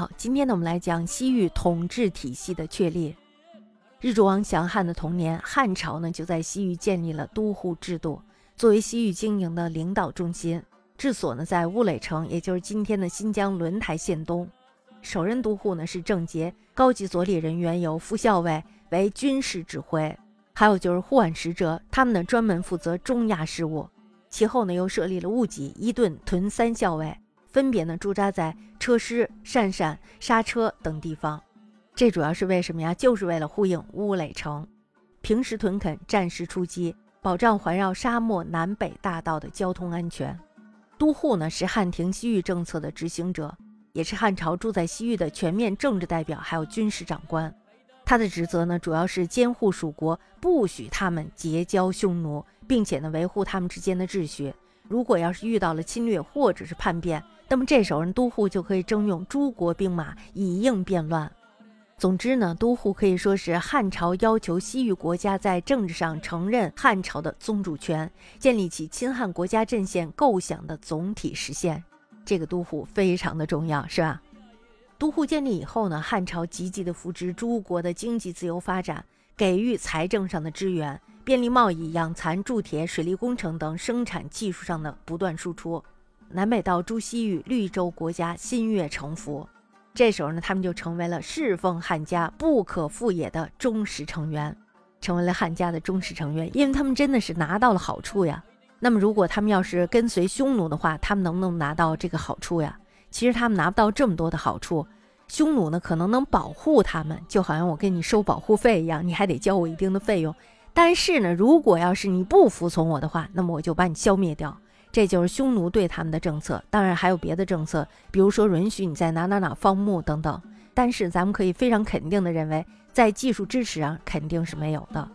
好，今天呢，我们来讲西域统治体系的确立。日主王降汉的同年，汉朝呢就在西域建立了都护制度，作为西域经营的领导中心。治所呢在乌垒城，也就是今天的新疆轮台县东。首任都护呢是郑杰，高级所里人员由副校尉为军事指挥，还有就是护岸使者，他们呢专门负责中亚事务。其后呢又设立了戊己、伊顿、屯三校尉。分别呢驻扎在车师、鄯善、刹车等地方，这主要是为什么呀？就是为了呼应乌垒城，平时屯垦，战时出击，保障环绕沙漠南北大道的交通安全。都护呢是汉庭西域政策的执行者，也是汉朝住在西域的全面政治代表，还有军事长官。他的职责呢主要是监护属国，不许他们结交匈奴，并且呢维护他们之间的秩序。如果要是遇到了侵略或者是叛变，那么这时候都护就可以征用诸国兵马以应变乱。总之呢，都护可以说是汉朝要求西域国家在政治上承认汉朝的宗主权，建立起亲汉国家阵线构想的总体实现。这个都护非常的重要，是吧？都护建立以后呢，汉朝积极的扶植诸国的经济自由发展，给予财政上的支援。便利贸易、养蚕、铸铁、水利工程等生产技术上的不断输出，南北到诸西域绿洲国家心悦诚服。这时候呢，他们就成为了侍奉汉家不可复也的忠实成员，成为了汉家的忠实成员，因为他们真的是拿到了好处呀。那么，如果他们要是跟随匈奴的话，他们能不能拿到这个好处呀？其实他们拿不到这么多的好处。匈奴呢，可能能保护他们，就好像我跟你收保护费一样，你还得交我一定的费用。但是呢，如果要是你不服从我的话，那么我就把你消灭掉。这就是匈奴对他们的政策当然还有别的政策比如说允许你在哪哪哪放牧等等。但是咱们可以非常肯定的认为在技术支持上肯定是没有的。